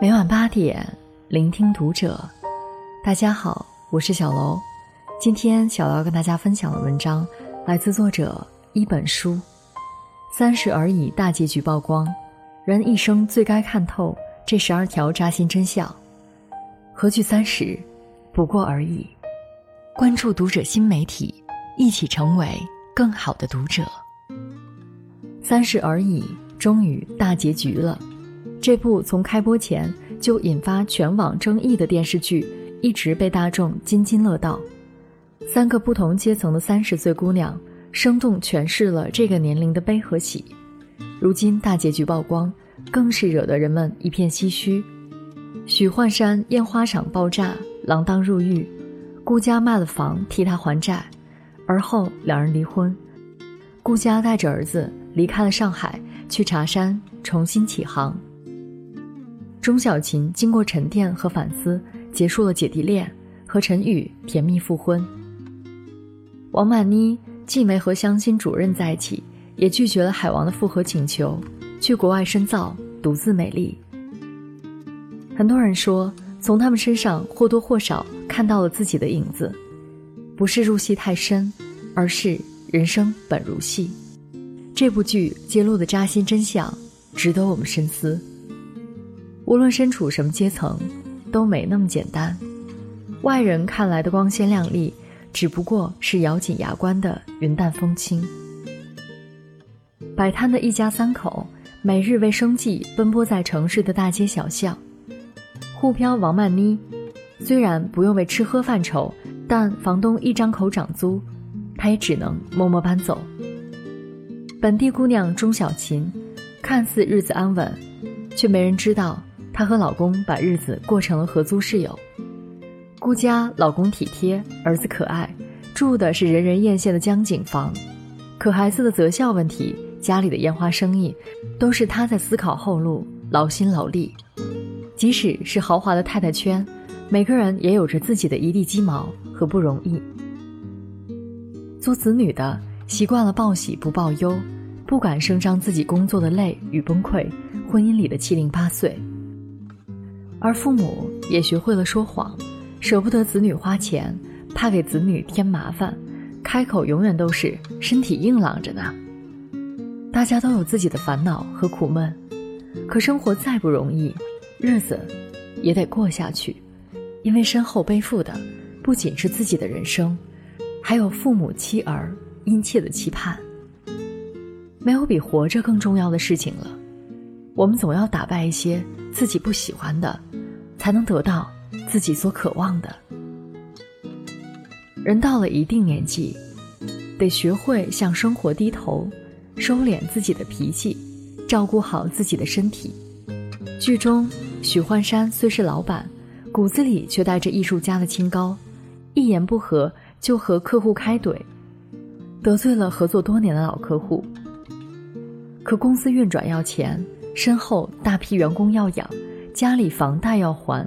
每晚八点，聆听读者。大家好，我是小楼。今天小楼要跟大家分享的文章来自作者一本书。三十而已，大结局曝光，人一生最该看透这十二条扎心真相。何惧三十？不过而已。关注读者新媒体，一起成为更好的读者。三十而已，终于大结局了。这部从开播前就引发全网争议的电视剧，一直被大众津津乐道。三个不同阶层的三十岁姑娘，生动诠释了这个年龄的悲和喜。如今大结局曝光，更是惹得人们一片唏嘘。许幻山烟花厂爆炸，锒铛入狱，顾家卖了房替他还债，而后两人离婚。顾家带着儿子离开了上海，去茶山重新起航。钟小琴经过沉淀和反思，结束了姐弟恋，和陈宇甜蜜复婚。王曼妮既没和相亲主任在一起，也拒绝了海王的复合请求，去国外深造，独自美丽。很多人说，从他们身上或多或少看到了自己的影子，不是入戏太深，而是人生本如戏。这部剧揭露的扎心真相，值得我们深思。无论身处什么阶层，都没那么简单。外人看来的光鲜亮丽，只不过是咬紧牙关的云淡风轻。摆摊的一家三口，每日为生计奔波在城市的大街小巷。沪漂王曼妮，虽然不用为吃喝犯愁，但房东一张口涨租，她也只能默默搬走。本地姑娘钟小琴，看似日子安稳，却没人知道。她和老公把日子过成了合租室友。顾家老公体贴，儿子可爱，住的是人人艳羡的江景房。可孩子的择校问题，家里的烟花生意，都是他在思考后路，劳心劳力。即使是豪华的太太圈，每个人也有着自己的一地鸡毛和不容易。做子女的习惯了报喜不报忧，不敢声张自己工作的累与崩溃，婚姻里的七零八碎。而父母也学会了说谎，舍不得子女花钱，怕给子女添麻烦，开口永远都是身体硬朗着呢。大家都有自己的烦恼和苦闷，可生活再不容易，日子也得过下去，因为身后背负的不仅是自己的人生，还有父母妻儿殷切的期盼。没有比活着更重要的事情了，我们总要打败一些自己不喜欢的。才能得到自己所渴望的。人到了一定年纪，得学会向生活低头，收敛自己的脾气，照顾好自己的身体。剧中，许幻山虽是老板，骨子里却带着艺术家的清高，一言不合就和客户开怼，得罪了合作多年的老客户。可公司运转要钱，身后大批员工要养。家里房贷要还，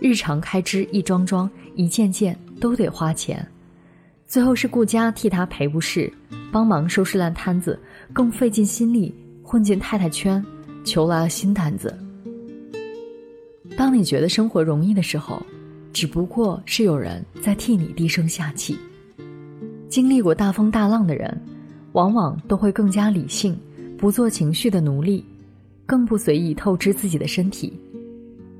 日常开支一桩桩、一件件都得花钱，最后是顾家替他赔不是，帮忙收拾烂摊子，更费尽心力混进太太圈，求来了新单子。当你觉得生活容易的时候，只不过是有人在替你低声下气。经历过大风大浪的人，往往都会更加理性，不做情绪的奴隶，更不随意透支自己的身体。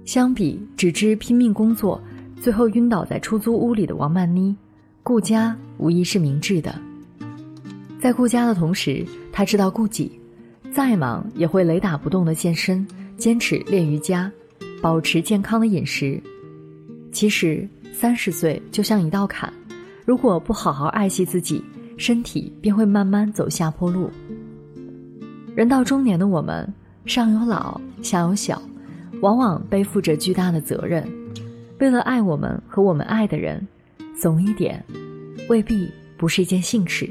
相比只知拼命工作，最后晕倒在出租屋里的王曼妮，顾家无疑是明智的。在顾家的同时，他知道顾己，再忙也会雷打不动的健身，坚持练瑜伽，保持健康的饮食。其实三十岁就像一道坎，如果不好好爱惜自己，身体便会慢慢走下坡路。人到中年的我们，上有老，下有小。往往背负着巨大的责任，为了爱我们和我们爱的人，怂一点，未必不是一件幸事。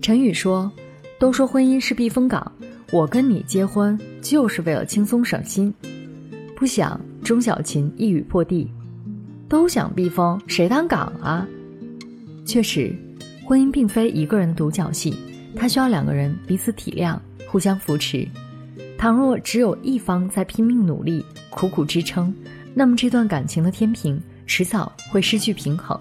陈宇说：“都说婚姻是避风港，我跟你结婚就是为了轻松省心。”不想钟小琴一语破地：“都想避风，谁当港啊？”确实，婚姻并非一个人的独角戏，它需要两个人彼此体谅，互相扶持。倘若只有一方在拼命努力、苦苦支撑，那么这段感情的天平迟早会失去平衡。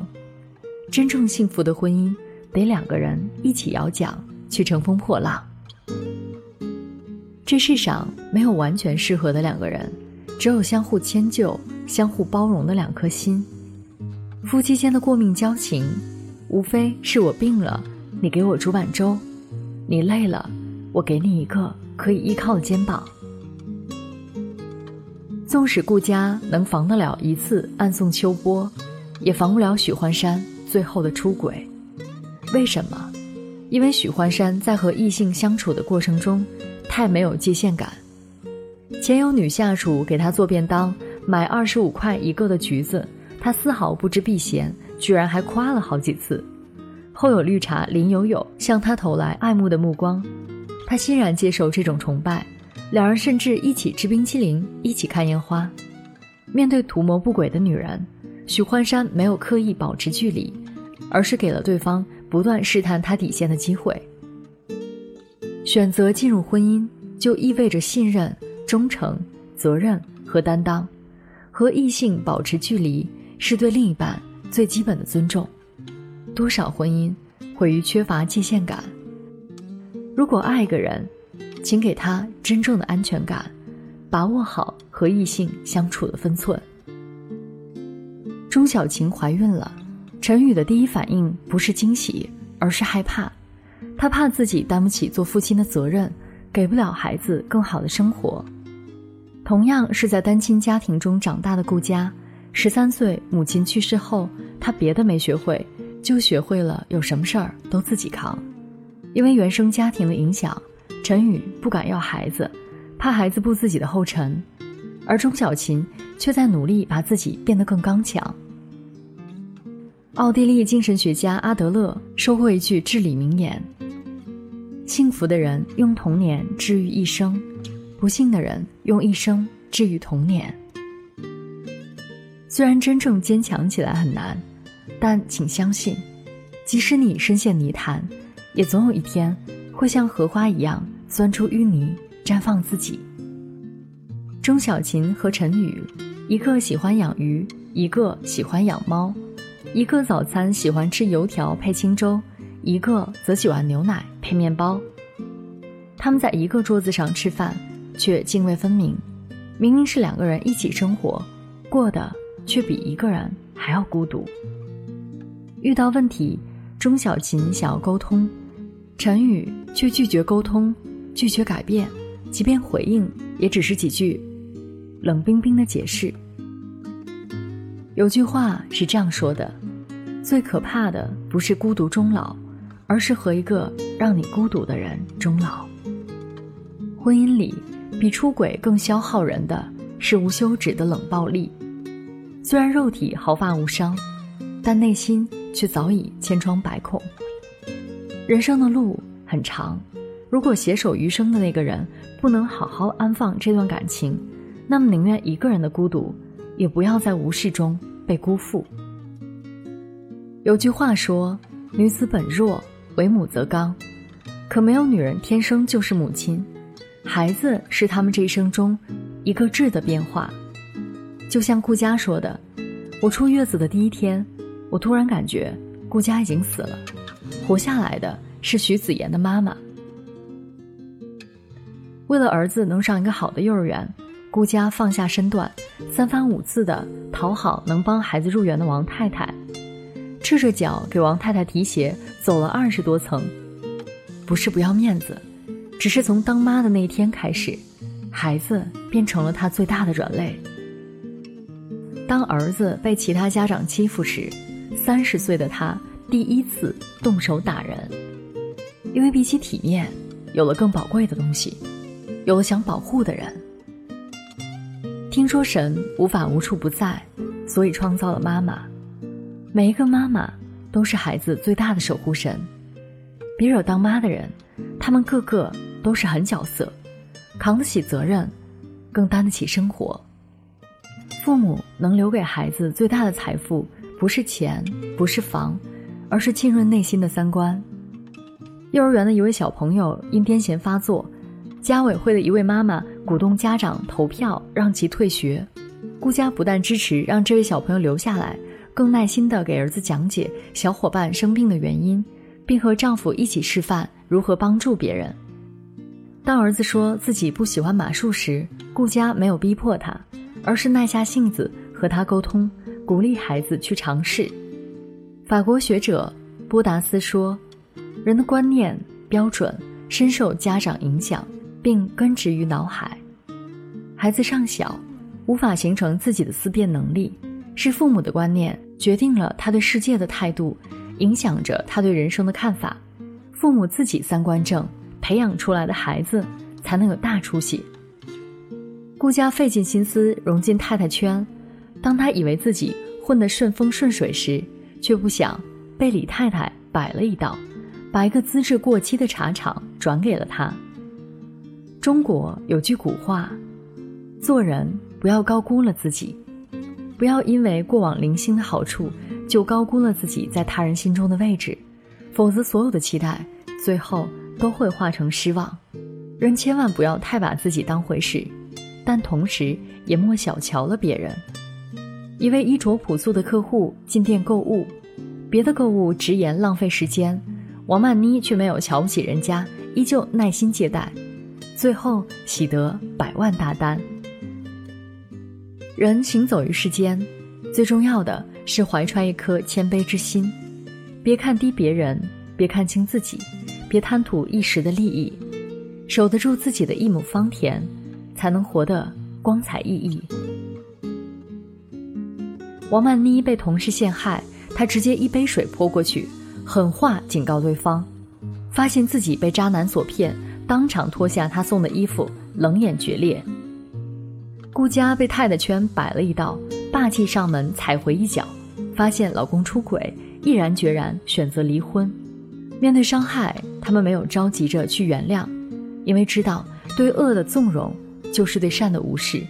真正幸福的婚姻，得两个人一起摇桨去乘风破浪。这世上没有完全适合的两个人，只有相互迁就、相互包容的两颗心。夫妻间的过命交情，无非是我病了，你给我煮碗粥；你累了，我给你一个可以依靠的肩膀。纵使顾家能防得了一次暗送秋波，也防不了许幻山最后的出轨。为什么？因为许幻山在和异性相处的过程中。太没有界限感。前有女下属给他做便当，买二十五块一个的橘子，他丝毫不知避嫌，居然还夸了好几次。后有绿茶林有有向他投来爱慕的目光，他欣然接受这种崇拜。两人甚至一起吃冰淇淋，一起看烟花。面对图谋不轨的女人，许幻山没有刻意保持距离，而是给了对方不断试探他底线的机会。选择进入婚姻，就意味着信任、忠诚、责任和担当。和异性保持距离，是对另一半最基本的尊重。多少婚姻毁于缺乏界限感。如果爱一个人，请给他真正的安全感，把握好和异性相处的分寸。钟小晴怀孕了，陈宇的第一反应不是惊喜，而是害怕。他怕自己担不起做父亲的责任，给不了孩子更好的生活。同样是在单亲家庭中长大的顾佳，十三岁母亲去世后，他别的没学会，就学会了有什么事儿都自己扛。因为原生家庭的影响，陈宇不敢要孩子，怕孩子步自己的后尘，而钟小琴却在努力把自己变得更刚强。奥地利精神学家阿德勒说过一句至理名言。幸福的人用童年治愈一生，不幸的人用一生治愈童年。虽然真正坚强起来很难，但请相信，即使你深陷泥潭，也总有一天会像荷花一样钻出淤泥，绽放自己。钟小琴和陈宇，一个喜欢养鱼，一个喜欢养猫，一个早餐喜欢吃油条配清粥。一个则喜欢牛奶配面包，他们在一个桌子上吃饭，却泾渭分明。明明是两个人一起生活，过的却比一个人还要孤独。遇到问题，钟小琴想要沟通，陈宇却拒绝沟通，拒绝改变，即便回应，也只是几句冷冰冰的解释。有句话是这样说的：最可怕的不是孤独终老。而是和一个让你孤独的人终老。婚姻里，比出轨更消耗人的是无休止的冷暴力。虽然肉体毫发无伤，但内心却早已千疮百孔。人生的路很长，如果携手余生的那个人不能好好安放这段感情，那么宁愿一个人的孤独，也不要在无视中被辜负。有句话说：“女子本弱。”为母则刚，可没有女人天生就是母亲，孩子是他们这一生中一个质的变化。就像顾佳说的：“我出月子的第一天，我突然感觉顾佳已经死了，活下来的是徐子言的妈妈。”为了儿子能上一个好的幼儿园，顾佳放下身段，三番五次的讨好能帮孩子入园的王太太。赤着脚给王太太提鞋，走了二十多层，不是不要面子，只是从当妈的那一天开始，孩子变成了她最大的软肋。当儿子被其他家长欺负时，三十岁的她第一次动手打人，因为比起体面，有了更宝贵的东西，有了想保护的人。听说神无法无处不在，所以创造了妈妈。每一个妈妈都是孩子最大的守护神，别惹当妈的人，他们个个都是狠角色，扛得起责任，更担得起生活。父母能留给孩子最大的财富，不是钱，不是房，而是浸润内心的三观。幼儿园的一位小朋友因癫痫发作，家委会的一位妈妈鼓动家长投票让其退学，顾家不但支持让这位小朋友留下来，更耐心地给儿子讲解小伙伴生病的原因，并和丈夫一起示范如何帮助别人。当儿子说自己不喜欢马术时，顾家没有逼迫他，而是耐下性子和他沟通，鼓励孩子去尝试。法国学者波达斯说：“人的观念标准深受家长影响，并根植于脑海。孩子尚小，无法形成自己的思辨能力，是父母的观念决定了他对世界的态度，影响着他对人生的看法。父母自己三观正。”培养出来的孩子才能有大出息。顾家费尽心思融进太太圈，当他以为自己混得顺风顺水时，却不想被李太太摆了一道，把一个资质过期的茶厂转给了他。中国有句古话：做人不要高估了自己，不要因为过往零星的好处就高估了自己在他人心中的位置，否则所有的期待最后。都会化成失望，人千万不要太把自己当回事，但同时也莫小瞧了别人。一位衣着朴素的客户进店购物，别的购物直言浪费时间，王曼妮却没有瞧不起人家，依旧耐心接待，最后喜得百万大单。人行走于世间，最重要的是怀揣一颗谦卑之心，别看低别人，别看轻自己。别贪图一时的利益，守得住自己的一亩方田，才能活得光彩熠熠。王曼妮被同事陷害，她直接一杯水泼过去，狠话警告对方。发现自己被渣男所骗，当场脱下他送的衣服，冷眼决裂。顾佳被太太圈摆了一道，霸气上门踩回一脚，发现老公出轨，毅然决然选择离婚。面对伤害，他们没有着急着去原谅，因为知道对恶的纵容就是对善的无视。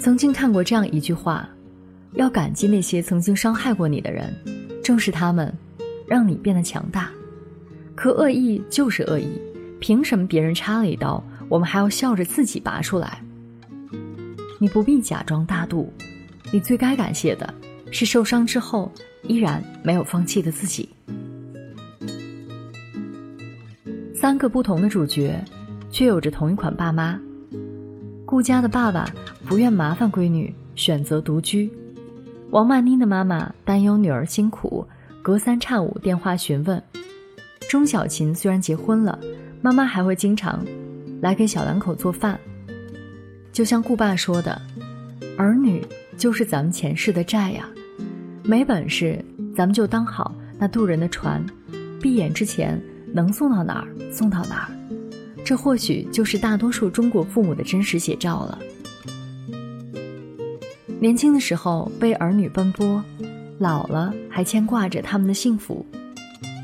曾经看过这样一句话：要感激那些曾经伤害过你的人，正是他们，让你变得强大。可恶意就是恶意，凭什么别人插了一刀，我们还要笑着自己拔出来？你不必假装大度，你最该感谢的是受伤之后依然没有放弃的自己。三个不同的主角，却有着同一款爸妈。顾家的爸爸不愿麻烦闺女，选择独居；王曼妮的妈妈担忧女儿辛苦，隔三差五电话询问。钟小琴虽然结婚了，妈妈还会经常来给小两口做饭。就像顾爸说的：“儿女就是咱们前世的债呀，没本事咱们就当好那渡人的船，闭眼之前。”能送到哪儿送到哪儿，这或许就是大多数中国父母的真实写照了。年轻的时候被儿女奔波，老了还牵挂着他们的幸福，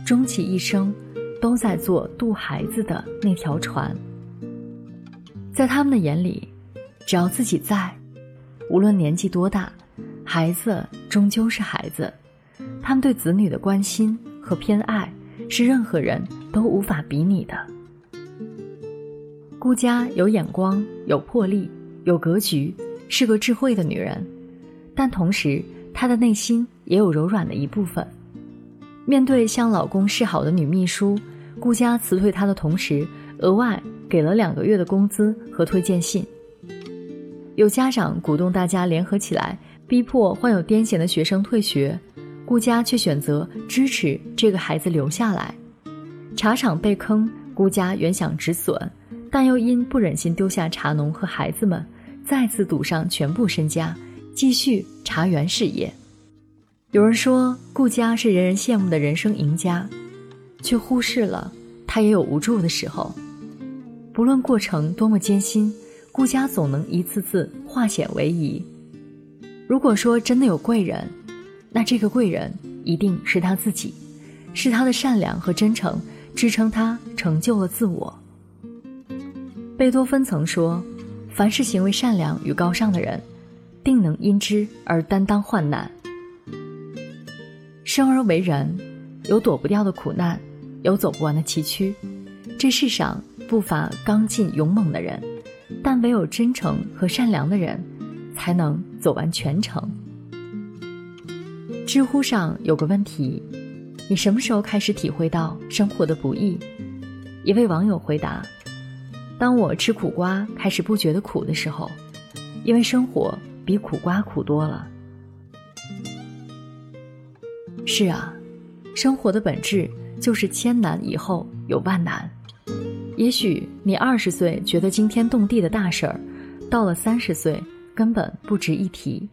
终其一生都在做渡孩子的那条船。在他们的眼里，只要自己在，无论年纪多大，孩子终究是孩子。他们对子女的关心和偏爱，是任何人。都无法比拟的。顾家有眼光、有魄力、有格局，是个智慧的女人，但同时她的内心也有柔软的一部分。面对向老公示好的女秘书，顾家辞退她的同时，额外给了两个月的工资和推荐信。有家长鼓动大家联合起来，逼迫患有癫痫的学生退学，顾家却选择支持这个孩子留下来。茶厂被坑，顾家原想止损，但又因不忍心丢下茶农和孩子们，再次赌上全部身家，继续茶园事业。有人说顾家是人人羡慕的人生赢家，却忽视了他也有无助的时候。不论过程多么艰辛，顾家总能一次次化险为夷。如果说真的有贵人，那这个贵人一定是他自己，是他的善良和真诚。支撑他成就了自我。贝多芬曾说：“凡是行为善良与高尚的人，定能因之而担当患难。”生而为人，有躲不掉的苦难，有走不完的崎岖。这世上不乏刚劲勇猛的人，但唯有真诚和善良的人，才能走完全程。知乎上有个问题：你什么时候开始体会到生活的不易？一位网友回答：当我吃苦瓜开始不觉得苦的时候，因为生活比苦瓜苦多了。是啊，生活的本质就是千难以后有万难。也许你二十岁觉得惊天动地的大事儿，到了三十岁根本不值一提；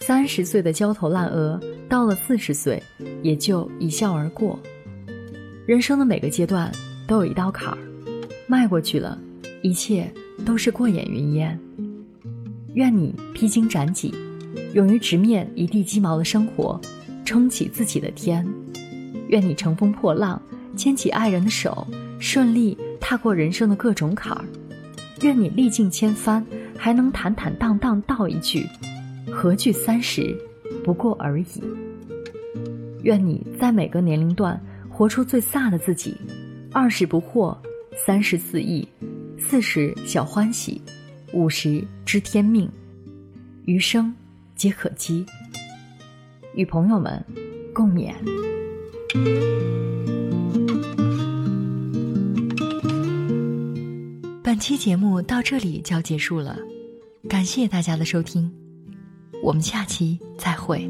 三十岁的焦头烂额，到了四十岁也就一笑而过。人生的每个阶段都有一道坎儿，迈过去了，一切都是过眼云烟。愿你披荆斩棘，勇于直面一地鸡毛的生活。撑起自己的天，愿你乘风破浪，牵起爱人的手，顺利踏过人生的各种坎儿。愿你历尽千帆，还能坦坦荡荡道一句：“何惧三十，不过而已。”愿你在每个年龄段活出最飒的自己，二十不惑，三十肆意，四十小欢喜，五十知天命，余生皆可期。与朋友们共勉。本期节目到这里就要结束了，感谢大家的收听，我们下期再会。